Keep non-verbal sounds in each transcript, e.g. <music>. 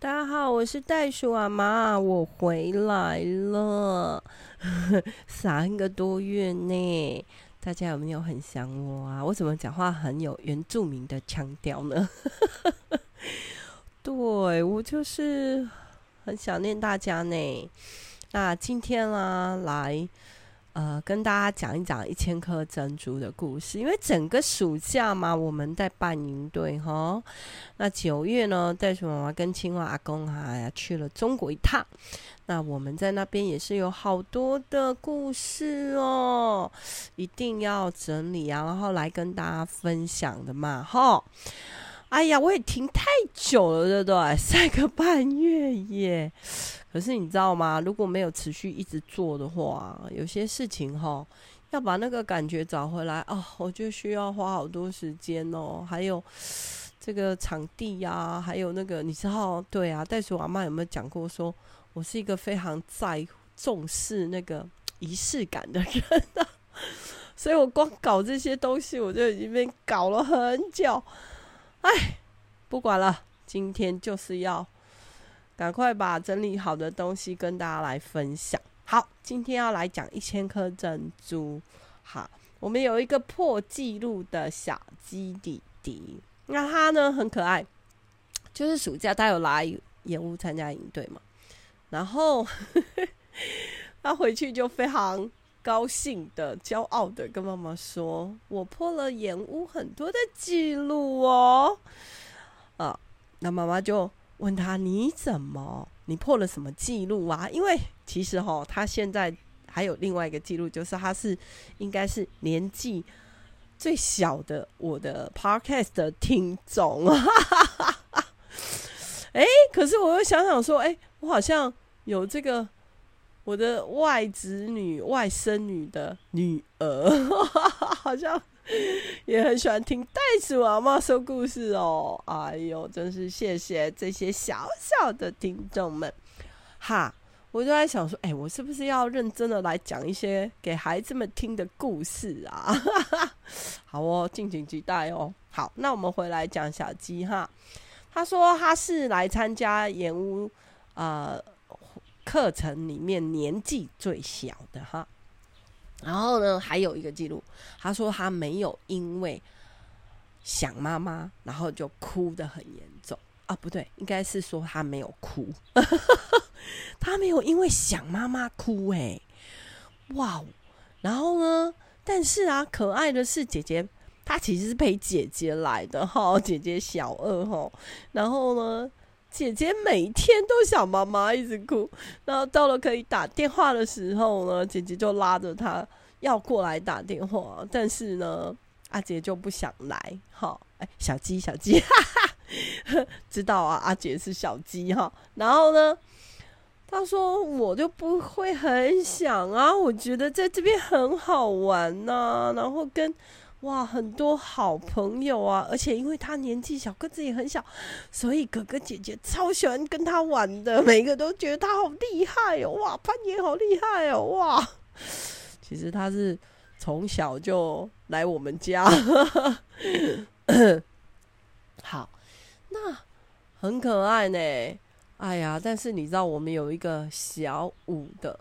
大家好，我是袋鼠阿妈，我回来了，<laughs> 三个多月呢，大家有没有很想我啊？我怎么讲话很有原住民的腔调呢？<laughs> 对，我就是很想念大家呢。那今天啦，来。呃，跟大家讲一讲一千颗珍珠的故事。因为整个暑假嘛，我们在办营队哈。那九月呢，袋鼠妈妈跟青蛙阿公还去了中国一趟。那我们在那边也是有好多的故事哦，一定要整理啊，然后来跟大家分享的嘛哈。哎呀，我也停太久了，对不对？<laughs> 三个半月耶。可是你知道吗？如果没有持续一直做的话，有些事情哈，要把那个感觉找回来哦，我就需要花好多时间哦。还有这个场地呀、啊，还有那个你知道，对啊，袋鼠阿妈有没有讲过说，我是一个非常在重视那个仪式感的人啊？<laughs> 所以我光搞这些东西，我就已经被搞了很久。哎，不管了，今天就是要。赶快把整理好的东西跟大家来分享。好，今天要来讲一千颗珍珠。好，我们有一个破纪录的小鸡弟弟，那他呢很可爱，就是暑假他有来演屋参加营队嘛，然后 <laughs> 他回去就非常高兴的、骄傲的跟妈妈说：“我破了演屋很多的记录哦。”啊，那妈妈就。问他，你怎么？你破了什么记录啊？因为其实哈，他现在还有另外一个记录，就是他是应该是年纪最小的我的 podcast 的听众啊。<laughs> 哎，可是我又想想说，哎，我好像有这个我的外侄女、外甥女的女儿，<laughs> 好像。<laughs> 也很喜欢听袋鼠阿嬷说故事哦，哎呦，真是谢谢这些小小的听众们，哈！我就在想说，哎、我是不是要认真的来讲一些给孩子们听的故事啊？<laughs> 好哦，敬请期待哦。好，那我们回来讲小鸡哈。他说他是来参加演屋呃课程里面年纪最小的哈。然后呢，还有一个记录，他说他没有因为想妈妈，然后就哭得很严重啊，不对，应该是说他没有哭，<laughs> 他没有因为想妈妈哭哎、欸，哇！然后呢，但是啊，可爱的是姐姐，她其实是陪姐姐来的哈，姐姐小二哈，然后呢。姐姐每天都想妈妈，一直哭。然后到了可以打电话的时候呢，姐姐就拉着她要过来打电话。但是呢，阿杰就不想来。好，哎，小鸡，小鸡，哈哈，知道啊，阿杰是小鸡哈。然后呢，他说我就不会很想啊，我觉得在这边很好玩呐、然后跟。哇，很多好朋友啊！而且因为他年纪小，个子也很小，所以哥哥姐姐超喜欢跟他玩的。每个都觉得他好厉害哦！哇，攀岩好厉害哦！哇，其实他是从小就来我们家。好，那很可爱呢。哎呀，但是你知道我们有一个小五的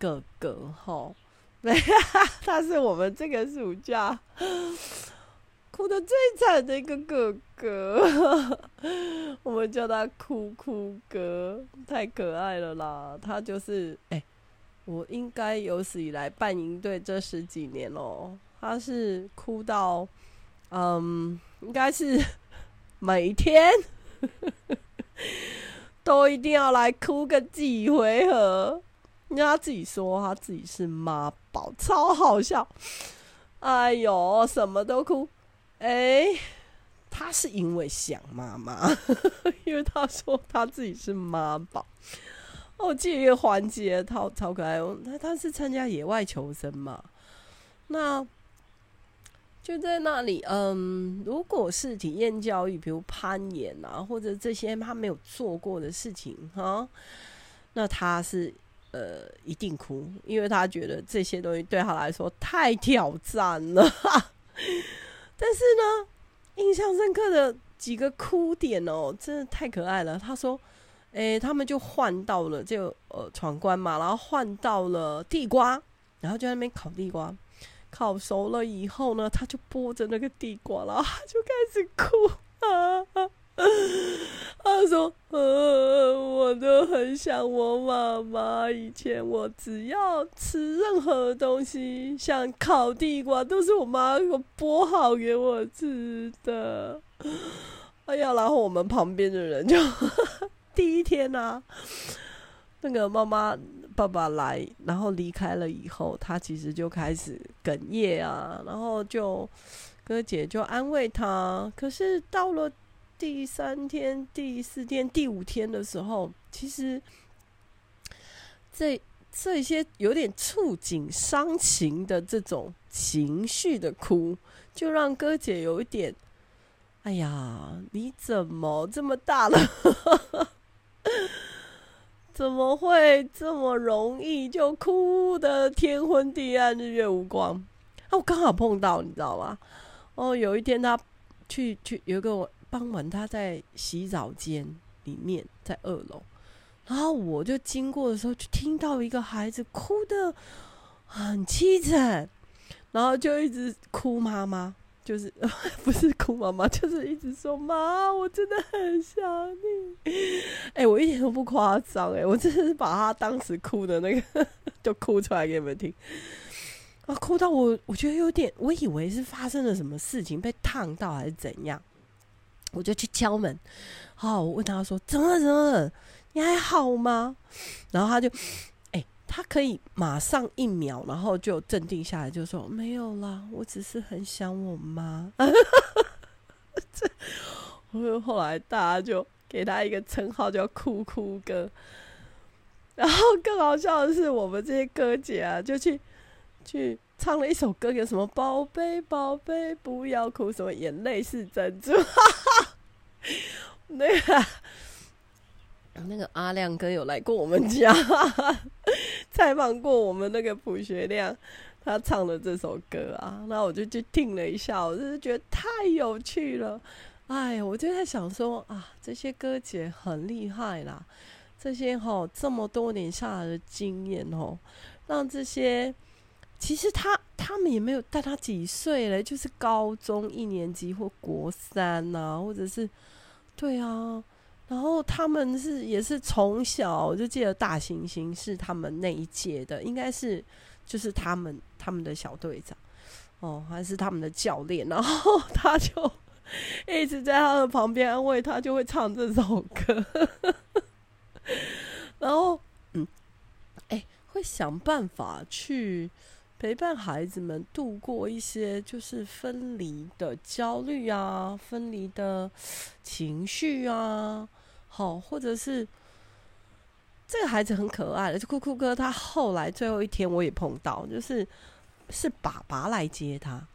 哥哥吼。对，<laughs> 他是我们这个暑假哭得最惨的一个哥哥，<laughs> 我们叫他哭哭哥，太可爱了啦！他就是，哎、我应该有史以来办营队这十几年哦，他是哭到，嗯，应该是每天都一定要来哭个几回合。因为他自己说他自己是妈宝，超好笑。哎呦，什么都哭。哎，他是因为想妈妈，<laughs> 因为他说他自己是妈宝。哦，这个环节超超可爱。他他是参加野外求生嘛？那就在那里。嗯，如果是体验教育，比如攀岩啊，或者这些他没有做过的事情哈，那他是。呃，一定哭，因为他觉得这些东西对他来说太挑战了。<laughs> 但是呢，印象深刻的几个哭点哦，真的太可爱了。他说：“诶、他们就换到了就呃闯关嘛，然后换到了地瓜，然后就在那边烤地瓜，烤熟了以后呢，他就剥着那个地瓜，然后他就开始哭啊。<laughs> <laughs> ”他说：“呃，我都很想我妈妈。以前我只要吃任何东西，像烤地瓜，都是我妈给我剥好给我吃的。哎呀，然后我们旁边的人就 <laughs> 第一天啊，那个妈妈爸爸来，然后离开了以后，他其实就开始哽咽啊，然后就哥姐就安慰他。可是到了。”第三天、第四天、第五天的时候，其实这这些有点触景伤情的这种情绪的哭，就让哥姐有一点，哎呀，你怎么这么大了？<laughs> 怎么会这么容易就哭得天昏地暗、日月无光？啊，我刚好碰到，你知道吗？哦，有一天他去去有一个我。傍晚，他在洗澡间里面，在二楼，然后我就经过的时候，就听到一个孩子哭的很凄惨，然后就一直哭妈妈，就是 <laughs> 不是哭妈妈，就是一直说妈，我真的很想你。哎、我一点都不夸张，哎，我真的是把他当时哭的那个 <laughs> 就哭出来给你们听，啊，哭到我，我觉得有点，我以为是发生了什么事情，被烫到还是怎样。我就去敲门，好，我问他说：“怎么了？怎么？你还好吗？”然后他就，哎、他可以马上一秒，然后就镇定下来，就说：“没有啦，我只是很想我妈。<laughs> ”这，我后来大家就给他一个称号叫“哭哭哥”。然后更好笑的是，我们这些哥姐啊，就去去唱了一首歌，叫什么“宝贝宝贝不要哭”，什么眼泪是珍珠。那个 <laughs> 那个阿亮哥有来过我们家采访过我们那个朴学亮，他唱的这首歌啊，那我就去听了一下，我就是觉得太有趣了。哎，我就在想说啊，这些歌姐很厉害啦，这些吼这么多年下来的经验吼，让这些其实他他们也没有大他几岁嘞，就是高中一年级或国三呐、啊，或者是。对啊，然后他们是也是从小我就记得大猩猩是他们那一届的，应该是就是他们他们的小队长哦，还是他们的教练，然后 <laughs> 他就一直在他的旁边安慰他，就会唱这首歌，<laughs> 然后嗯，哎，会想办法去。陪伴孩子们度过一些就是分离的焦虑啊，分离的情绪啊，好，或者是这个孩子很可爱的，就酷酷哥，他后来最后一天我也碰到，就是是爸爸来接他，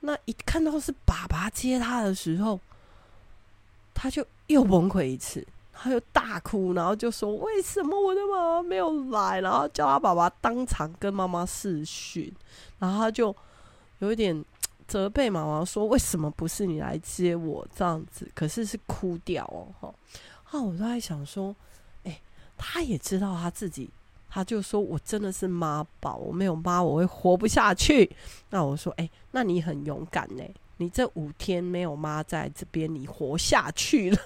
那一看到是爸爸接他的时候，他就又崩溃一次。他就大哭，然后就说：“为什么我的妈妈没有来？”然后叫他爸爸当场跟妈妈视讯，然后他就有一点责备妈妈说：“为什么不是你来接我这样子？”可是是哭掉哦，哈！啊，我都在想说，哎，他也知道他自己，他就说我真的是妈宝，我没有妈我会活不下去。那我说，哎，那你很勇敢呢，你这五天没有妈在这边，你活下去了。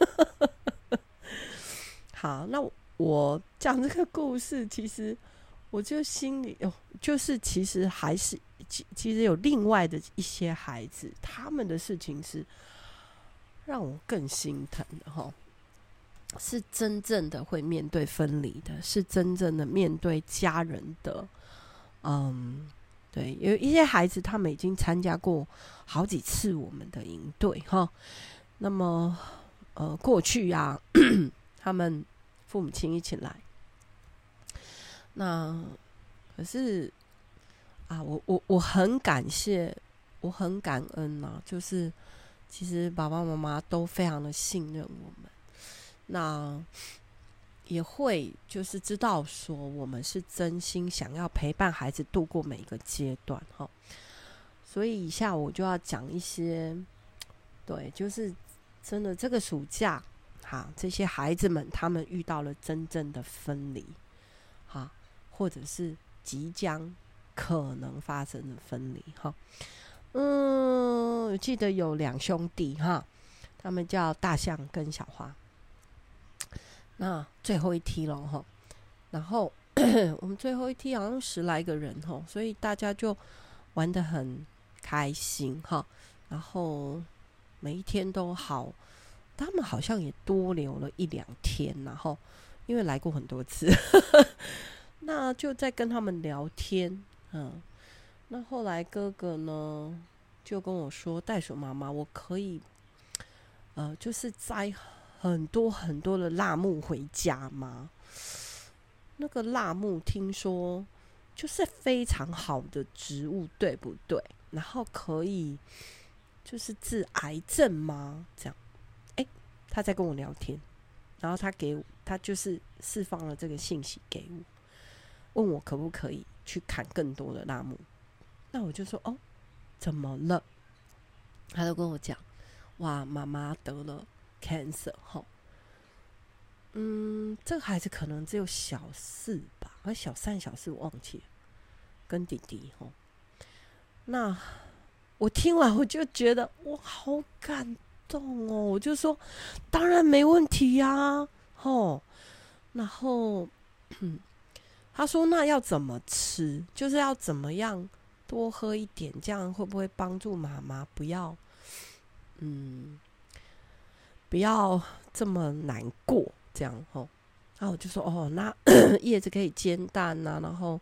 好，那我讲这个故事，其实我就心里哦，就是其实还是其其实有另外的一些孩子，他们的事情是让我更心疼的哈，是真正的会面对分离的，是真正的面对家人的，嗯，对，有一些孩子他们已经参加过好几次我们的营队哈，那么呃过去、啊，<coughs> 他们。父母亲一起来，那可是啊，我我我很感谢，我很感恩呐、就是其实爸爸妈妈都非常的信任我们，那也会就是知道说我们是真心想要陪伴孩子度过每一个阶段哈。所以以下我就要讲一些，对，就是真的这个暑假，哈，这些孩子们他们遇到了真正的分离，哈，或者是即将可能发生的分离，哈，嗯，我记得有两兄弟，哈，他们叫大象跟小花，那最后一梯了，哈，然后 <clears throat> 我们最后一梯好像十来个人，哈，所以大家就玩得很开心，哈，然后。每一天都好，他们好像也多留了一两天，然后因为来过很多次，<laughs> 那就在跟他们聊天。嗯，那后来哥哥呢就跟我说：“袋鼠妈妈，我可以，呃，就是摘很多很多的辣木回家吗？那个辣木听说就是非常好的植物，对不对？然后可以。”就是治癌症吗？这样，他在跟我聊天，然后他给我，他就是释放了这个信息给我，问我可不可以去砍更多的辣木。那我就说哦，怎么了？他就跟我讲，哇，妈妈得了 cancer 哈，嗯，这个孩子可能只有小四吧，还小三、小四，我忘记了，跟弟弟哈，那。我听完我就觉得哇，好感哦！我就说，当然没问题呀、啊，吼。然后他说，那要怎么吃？就是要怎么样多喝一点，这样会不会帮助妈妈不要，嗯，不要这么难过？这样吼。然后我就说，哦，那 <coughs> 叶子可以煎蛋呐、啊，然后。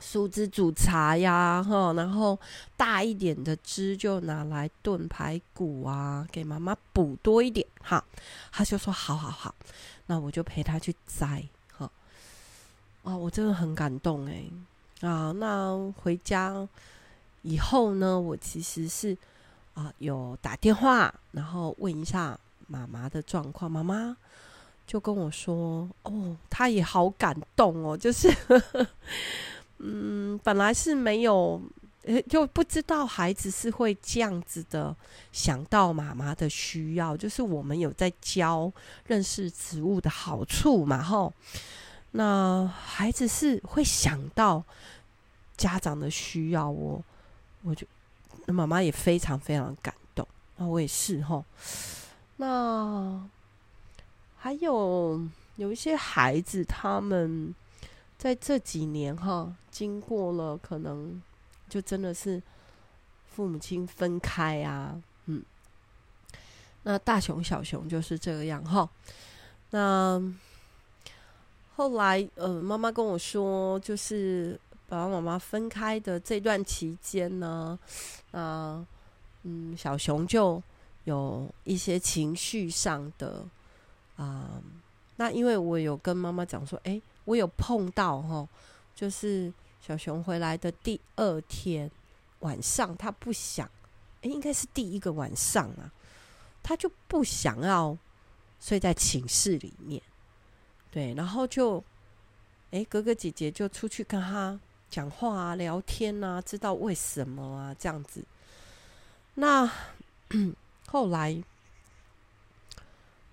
树枝煮茶呀，哈，然后大一点的枝就拿来炖排骨啊，给妈妈补多一点，哈。他就说好好好，那我就陪他去摘，哈。啊，我真的很感动哎，啊，那回家以后呢，我其实是啊有打电话，然后问一下妈妈的状况，妈妈就跟我说，哦，他也好感动哦，就是。嗯，本来是没有，就不知道孩子是会这样子的想到妈妈的需要，就是我们有在教认识植物的好处嘛，吼。那孩子是会想到家长的需要，我我就妈妈也非常非常感动，那我也是吼。那还有有一些孩子他们。在这几年哈，经过了可能就真的是父母亲分开啊，嗯，那大熊小熊就是这样哈。那后来呃，妈妈跟我说，就是爸爸妈妈分开的这段期间呢，啊，嗯，小熊就有一些情绪上的啊，那因为我有跟妈妈讲说，哎。我有碰到哈，就是小熊回来的第二天晚上，他不想，诶，应该是第一个晚上啊，他就不想要睡在寝室里面，对，然后就，诶，哥哥姐姐就出去跟他讲话啊、聊天啊，知道为什么啊这样子。那 <clears throat> 后来，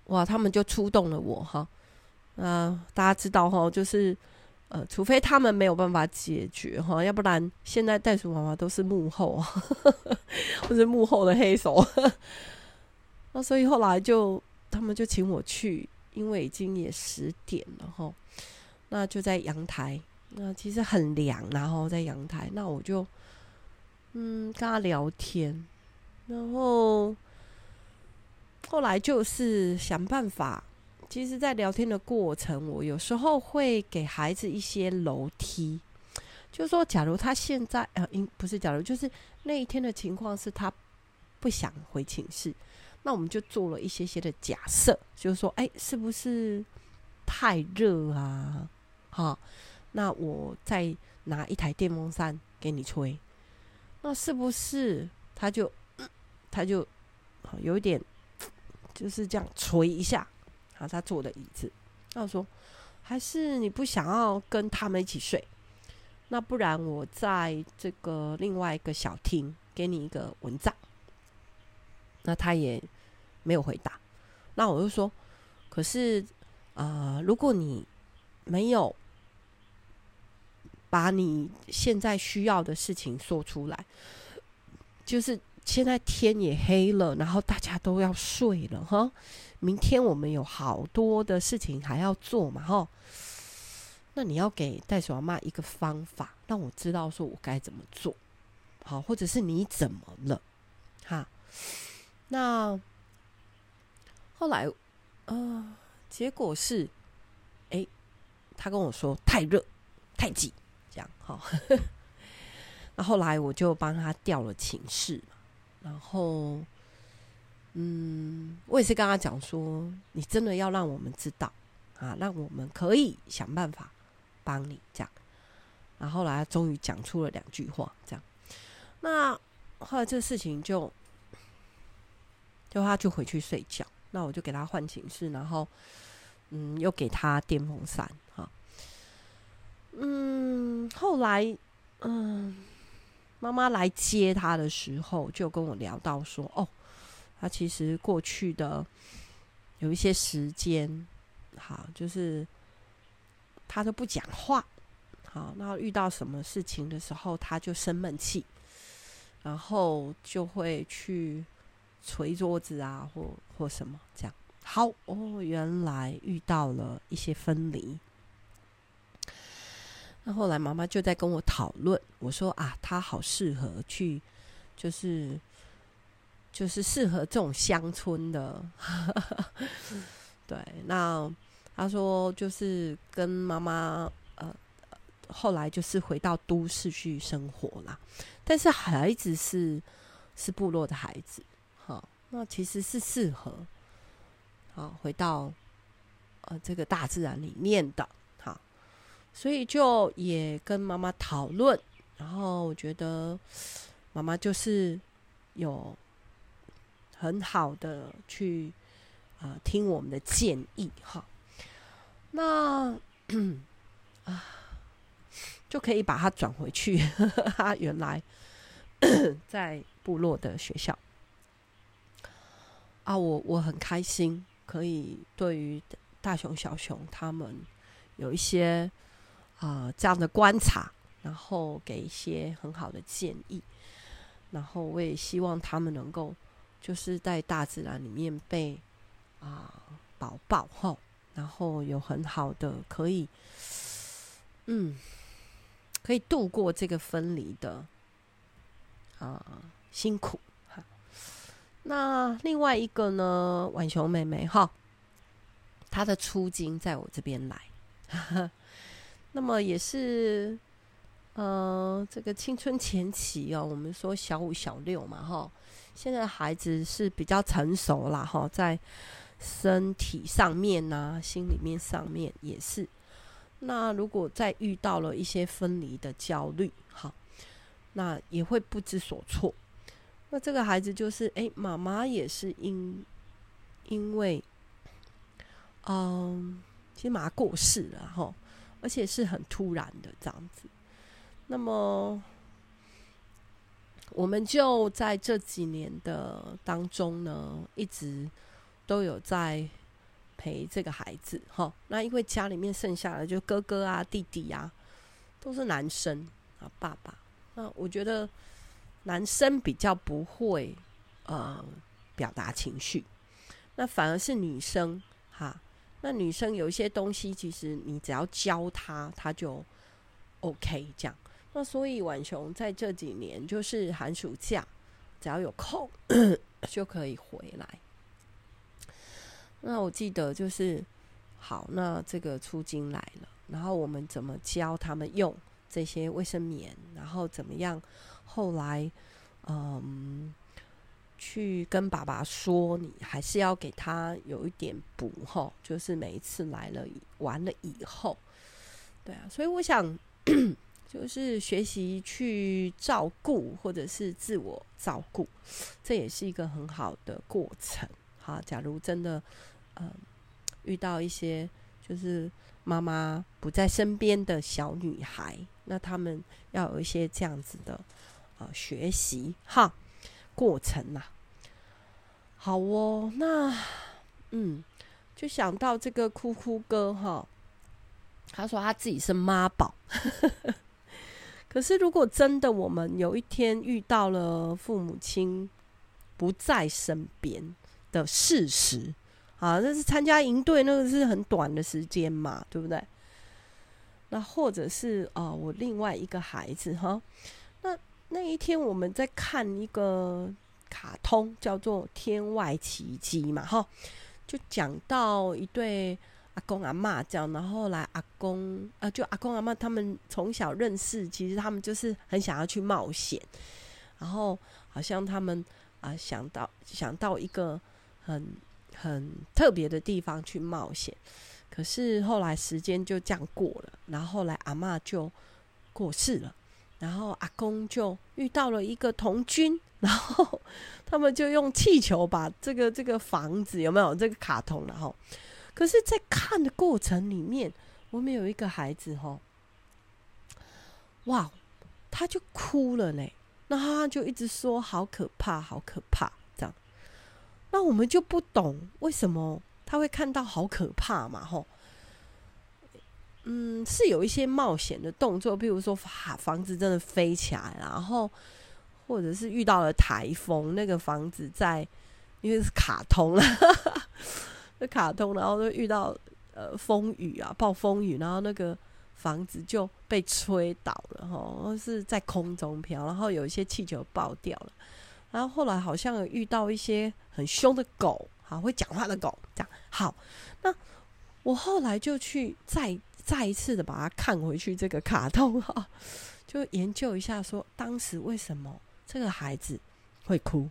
哇，他们就出动了我哈。啊、呃，大家知道哈，就是呃，除非他们没有办法解决哈，要不然现在袋鼠妈妈都是幕后，呵 <laughs> 呵或者幕后的黑手。<laughs> 那所以后来就他们就请我去，因为已经也十点了哈。那就在阳台，那其实很凉，然后在阳台，那我就嗯跟他聊天，然后后来就是想办法。其实，在聊天的过程，我有时候会给孩子一些楼梯，就是说，假如他现在呃，应不是假如，就是那一天的情况是他不想回寝室，那我们就做了一些些的假设，就是说，哎，是不是太热啊？好，那我再拿一台电风扇给你吹，那是不是他就他就有一点就是这样吹一下？他坐的椅子，那我说，还是你不想要跟他们一起睡？那不然我在这个另外一个小厅给你一个蚊帐。那他也没有回答。那我就说，可是啊、如果你没有把你现在需要的事情说出来，就是现在天也黑了，然后大家都要睡了哈。明天我们有好多的事情还要做嘛哈。那你要给袋鼠阿嬷一个方法，让我知道说我该怎么做，好，或者是你怎么了，哈。那后来，呃，结果是，哎、他跟我说太热、太挤，这样哈。<laughs> 那后来我就帮他调了寝室，然后，嗯，我也是跟他讲说，你真的要让我们知道啊，让我们可以想办法。帮你这样，然后，来终于讲出了两句话，这样。那后来这事情就，就他就回去睡觉。那我就给他换寝室，然后，嗯，又给他电风扇，哈。嗯，后来，嗯，妈妈来接他的时候，就跟我聊到说，哦，他其实过去的有一些时间，好，就是。他都不讲话，好，那遇到什么事情的时候，他就生闷气，然后就会去捶桌子啊，或或什么这样。好哦，原来遇到了一些分离。那后来妈妈就在跟我讨论，我说啊，他好适合去，就是就是适合这种乡村的，<laughs> 对，那。他说：“就是跟妈妈，呃，后来就是回到都市去生活啦。但是孩子是是部落的孩子，好，那其实是适合，好回到呃这个大自然里面的，所以就也跟妈妈讨论，然后我觉得妈妈就是有很好的去啊、听我们的建议，哈。”那啊，就可以把他转回去他原来在部落的学校啊。我我很开心，可以对于大熊、小熊他们有一些啊、这样的观察，然后给一些很好的建议。然后我也希望他们能够就是在大自然里面被啊保抱吼。然后有很好的可以，嗯，可以度过这个分离的啊、辛苦哈。那另外一个呢，浣熊妹妹哈，她的初经在我这边来，<laughs> 那么也是呃这个青春前期哦，我们说小五小六嘛哈，现在孩子是比较成熟啦哈，在。身体上面呐、心里面上面也是。那如果再遇到了一些分离的焦虑，哈，那也会不知所措。那这个孩子就是，哎，妈妈也是因因为，嗯，其实妈妈过世了哈，而且是很突然的这样子。那么，我们就在这几年的当中呢，一直。都有在陪这个孩子哈，那因为家里面剩下的就哥哥啊、弟弟啊，都是男生啊，爸爸。那我觉得男生比较不会呃表达情绪，那反而是女生哈。那女生有一些东西，其实你只要教她，她就 OK 这样。那所以婉熊在这几年就是寒暑假，只要有空 <coughs> 就可以回来。那我记得就是，好，那这个出金来了，然后我们怎么教他们用这些卫生棉，然后怎么样？后来，嗯，去跟爸爸说，你还是要给他有一点补吼，就是每一次来了完了以后，对啊，所以我想，<coughs> 就是学习去照顾或者是自我照顾，这也是一个很好的过程。好，假如真的。嗯，遇到一些就是妈妈不在身边的小女孩，那他们要有一些这样子的、学习哈过程呐、啊。好哦，那嗯，就想到这个哭哭哥哈，他说他自己是妈宝。<laughs> 可是如果真的我们有一天遇到了父母亲不在身边的事实，啊，那是参加营队，那个是很短的时间嘛，对不对？那或者是啊、呃，我另外一个孩子哈，那一天我们在看一个卡通，叫做《天外奇迹》嘛，哈，就讲到一对阿公阿嬷这样，然后来阿公啊，就阿公阿嬷他们从小认识，其实他们就是很想要去冒险，然后好像他们啊、想到想到一个很很特别的地方去冒险。可是后来时间就这样过了，然后后来阿嬷就过世了，然后阿公就遇到了一个童军，然后 <laughs> 他们就用气球把这个这个房子有没有这个卡通？然后，可是，在看的过程里面，我们有一个孩子哈，哇，他就哭了呢，那他就一直说好可怕，好可怕这样，那我们就不懂为什么。他会看到好可怕嘛？吼，嗯，是有一些冒险的动作，比如说房房子真的飞起来，然后或者是遇到了台风，那个房子在因为是卡通了，那 <laughs> 卡通，然后就遇到呃风雨啊，暴风雨，然后那个房子就被吹倒了，吼，是在空中飘，然后有一些气球爆掉了，然后后来好像有遇到一些很凶的狗。好，会讲话的狗，这样好。那我后来就去再再一次的把它看回去，这个卡通哈，<laughs> 就研究一下，说当时为什么这个孩子会哭。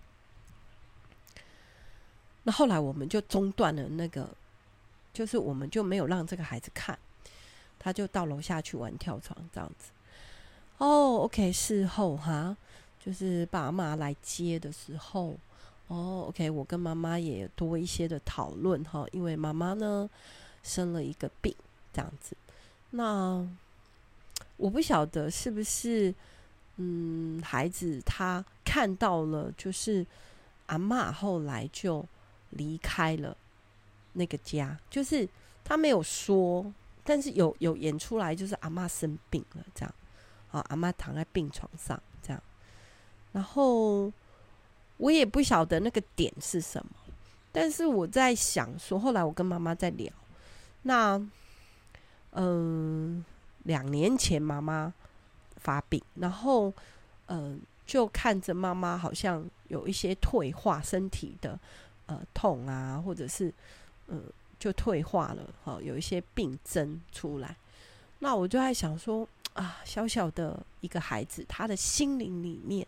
那后来我们就中断了那个，就是我们就没有让这个孩子看，他就到楼下去玩跳床这样子。哦，OK，事后哈，就是爸妈来接的时候。哦，OK，我跟妈妈也多一些的讨论哈，因为妈妈呢生了一个病，这样子。那我不晓得是不是，嗯，孩子他看到了，就是阿嬷后来就离开了那个家，就是他没有说，但是有有演出来，就是阿嬷生病了这样，啊，阿嬷躺在病床上这样，然后。我也不晓得那个点是什么，但是我在想说，后来我跟妈妈在聊，那嗯，两年前妈妈发病，然后嗯，就看着妈妈好像有一些退化，身体的呃痛啊，或者是嗯就退化了，哈，有一些病症出来，那我就在想说啊，小小的一个孩子，他的心灵里面，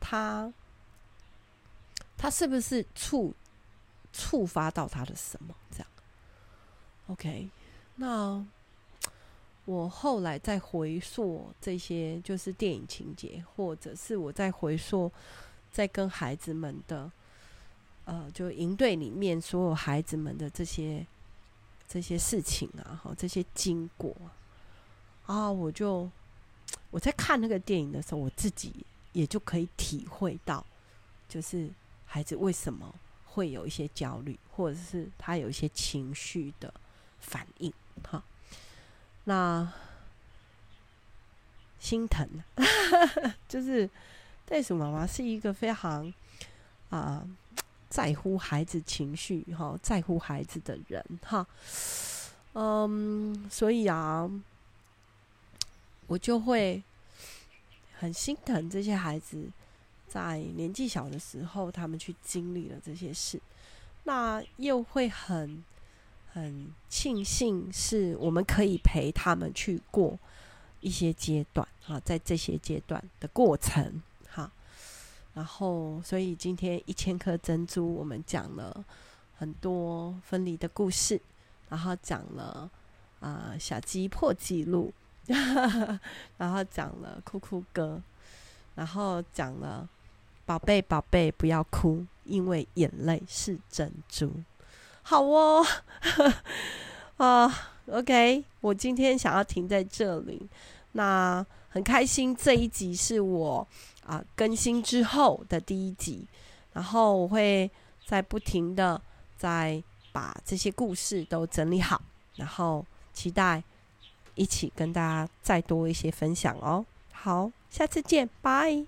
他。他是不是触触发到他的什么这样？OK，那我后来再回溯这些，就是电影情节，或者是我在回溯，在跟孩子们的，呃，就营队里面所有孩子们的这些这些事情啊，哈，这些经过啊，我就我在看那个电影的时候，我自己也就可以体会到，就是。孩子为什么会有一些焦虑，或者是他有一些情绪的反应？哈，那心疼，<laughs> 就是袋鼠妈妈是一个非常啊、在乎孩子情绪哈，在乎孩子的人哈。嗯，所以啊，我就会很心疼这些孩子。在年纪小的时候，他们去经历了这些事，那又会很很庆幸，是我们可以陪他们去过一些阶段啊，在这些阶段的过程，哈，然后，所以今天一千颗珍珠，我们讲了很多分离的故事，然后讲了啊、小鸡破纪录，<laughs> 然后讲了哭哭哥，然后讲了。宝贝，宝贝，不要哭，因为眼泪是珍珠。好哦，<laughs> 啊、，OK，我今天想要停在这里。那很开心，这一集是我啊、更新之后的第一集，然后我会在不停的在把这些故事都整理好，然后期待一起跟大家再多一些分享哦。好，下次见，拜。